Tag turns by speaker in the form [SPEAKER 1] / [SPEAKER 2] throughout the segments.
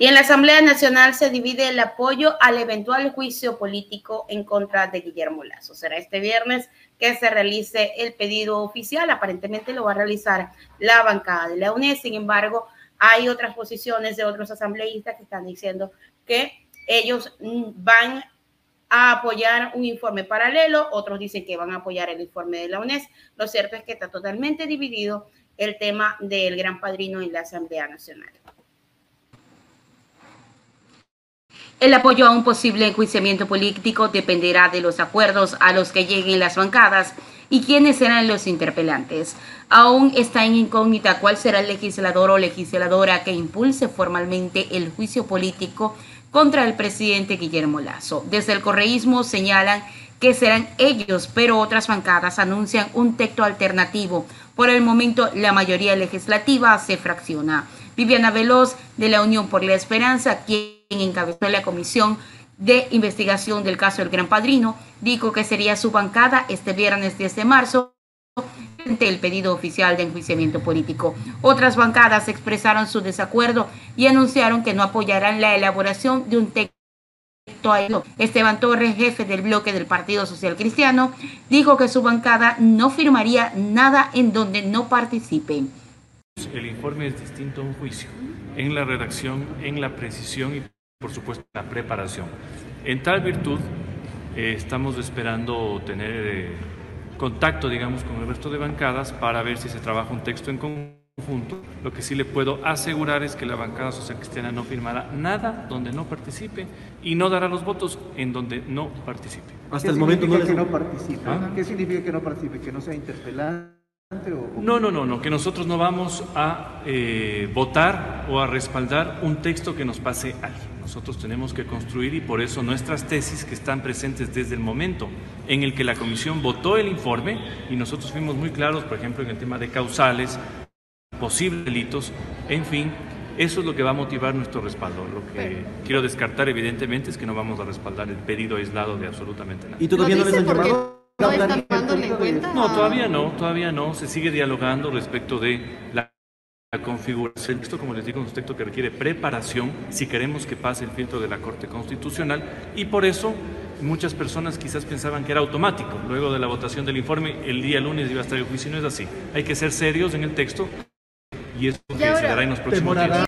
[SPEAKER 1] Y en la Asamblea Nacional se divide el apoyo al eventual juicio político en contra de Guillermo Lazo. Será este viernes que se realice el pedido oficial. Aparentemente lo va a realizar la bancada de la UNED. Sin embargo, hay otras posiciones de otros asambleístas que están diciendo que ellos van a apoyar un informe paralelo, otros dicen que van a apoyar el informe de la UNES. Lo cierto es que está totalmente dividido el tema del gran padrino en la Asamblea Nacional. El apoyo a un posible enjuiciamiento político dependerá de los acuerdos a los que lleguen las bancadas y quiénes serán los interpelantes. Aún está en incógnita cuál será el legislador o legisladora que impulse formalmente el juicio político contra el presidente Guillermo Lazo. Desde el correísmo señalan que serán ellos, pero otras bancadas anuncian un texto alternativo. Por el momento, la mayoría legislativa se fracciona. Viviana Veloz, de la Unión por la Esperanza, quien encabezó la comisión de investigación del caso del Gran Padrino, dijo que sería su bancada este viernes 10 de marzo ante el pedido oficial de enjuiciamiento político. Otras bancadas expresaron su desacuerdo y anunciaron que no apoyarán la elaboración de un texto. Esteban Torres, jefe del bloque del Partido Social Cristiano, dijo que su bancada no firmaría nada en donde no participe.
[SPEAKER 2] El informe es distinto a un juicio, en la redacción, en la precisión y por supuesto en la preparación. En tal virtud, eh, estamos esperando tener... Eh, contacto, digamos, con el resto de bancadas para ver si se trabaja un texto en conjunto. Lo que sí le puedo asegurar es que la bancada social cristiana no firmará nada donde no participe y no dará los votos en donde no participe.
[SPEAKER 3] Hasta el momento no, que no participe. ¿Ah? ¿Qué significa que no participe? ¿Que no sea interpelante?
[SPEAKER 2] No, no, no, no, que nosotros no vamos a eh, votar o a respaldar un texto que nos pase a alguien. Nosotros tenemos que construir y por eso nuestras tesis que están presentes desde el momento en el que la comisión votó el informe y nosotros fuimos muy claros, por ejemplo, en el tema de causales, posibles delitos, en fin, eso es lo que va a motivar nuestro respaldo. Lo que quiero descartar, evidentemente, es que no vamos a respaldar el pedido aislado de absolutamente nada.
[SPEAKER 3] ¿Y todavía no les han llamado?
[SPEAKER 1] ¿No están dándole cuenta?
[SPEAKER 2] No, todavía no, todavía no. Se sigue dialogando respecto de la configuración. Texto, como les digo, es un texto que requiere preparación si queremos que pase el filtro de la Corte Constitucional y por eso muchas personas quizás pensaban que era automático. Luego de la votación del informe, el día lunes iba a estar el juicio y no es así. Hay que ser serios en el texto y eso que se dará en los próximos días.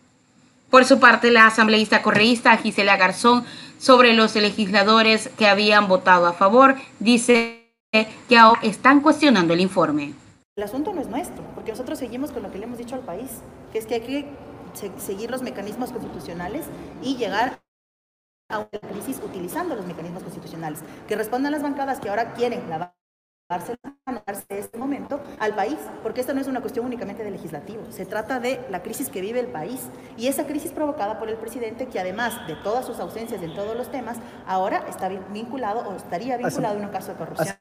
[SPEAKER 1] Por su parte, la asambleísta correísta Gisela Garzón, sobre los legisladores que habían votado a favor, dice que ahora están cuestionando el informe.
[SPEAKER 4] El asunto no es nuestro, porque nosotros seguimos con lo que le hemos dicho al país, que es que hay que seguir los mecanismos constitucionales y llegar a una crisis utilizando los mecanismos constitucionales, que respondan las bancadas que ahora quieren lavarse este momento al país, porque esto no es una cuestión únicamente de legislativo, se trata de la crisis que vive el país y esa crisis provocada por el presidente que además de todas sus ausencias en todos los temas, ahora está vinculado o estaría vinculado en un caso de corrupción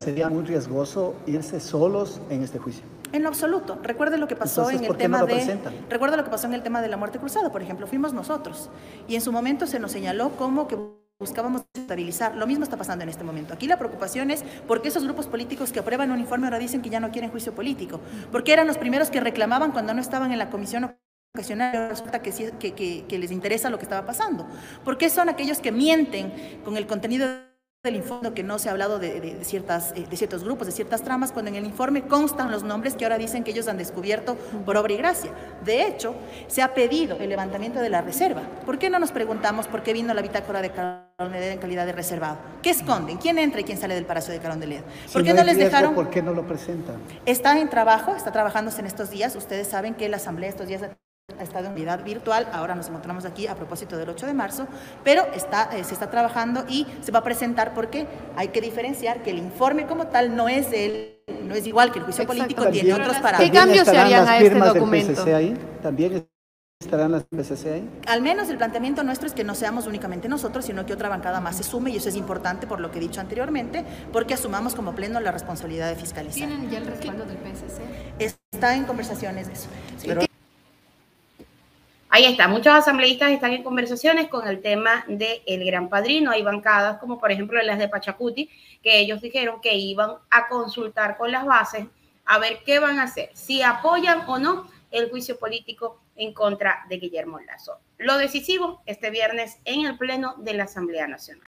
[SPEAKER 3] sería muy riesgoso irse solos en este juicio.
[SPEAKER 4] En lo absoluto. Recuerde lo que pasó en el tema de recuerda lo que pasó en el tema de la muerte cruzada, por ejemplo, fuimos nosotros y en su momento se nos señaló como que buscábamos estabilizar. Lo mismo está pasando en este momento. Aquí la preocupación es porque esos grupos políticos que aprueban un informe ahora dicen que ya no quieren juicio político, porque eran los primeros que reclamaban cuando no estaban en la comisión ocasional resulta que, que, que les interesa lo que estaba pasando. Porque son aquellos que mienten con el contenido del informe que no se ha hablado de, ciertas, eh, de ciertos grupos, de ciertas tramas, cuando en el informe constan los nombres que ahora dicen que ellos han descubierto por obra y gracia. De hecho, se ha pedido el levantamiento de la reserva. ¿Por qué no nos preguntamos por qué vino la bitácora de Carondelet en calidad de reservado? ¿Qué esconden? ¿Quién entra y quién sale del Palacio de Carondelet? ¿Por qué no, les dejaron?
[SPEAKER 3] ¿Por qué no lo presentan?
[SPEAKER 4] Está en trabajo, está trabajándose en estos días. Ustedes saben que la Asamblea estos días ha estado en unidad virtual, ahora nos encontramos aquí a propósito del 8 de marzo, pero está, eh, se está trabajando y se va a presentar porque hay que diferenciar que el informe como tal no es el, no es igual que el juicio político, tiene otros parámetros.
[SPEAKER 1] ¿Qué cambios se harían a este documento?
[SPEAKER 3] ahí? ¿También estarán las PCC ahí?
[SPEAKER 4] Al menos el planteamiento nuestro es que no seamos únicamente nosotros, sino que otra bancada más se sume, y eso es importante por lo que he dicho anteriormente, porque asumamos como pleno la responsabilidad de fiscalizar.
[SPEAKER 1] ¿Tienen ya el respaldo del PSC?
[SPEAKER 4] Está en conversaciones de eso.
[SPEAKER 1] Ahí está, muchos asambleístas están en conversaciones con el tema del Gran Padrino. Hay bancadas como por ejemplo las de Pachacuti, que ellos dijeron que iban a consultar con las bases a ver qué van a hacer, si apoyan o no
[SPEAKER 5] el juicio político en contra de Guillermo Lazo. Lo decisivo este viernes en el Pleno de la Asamblea Nacional.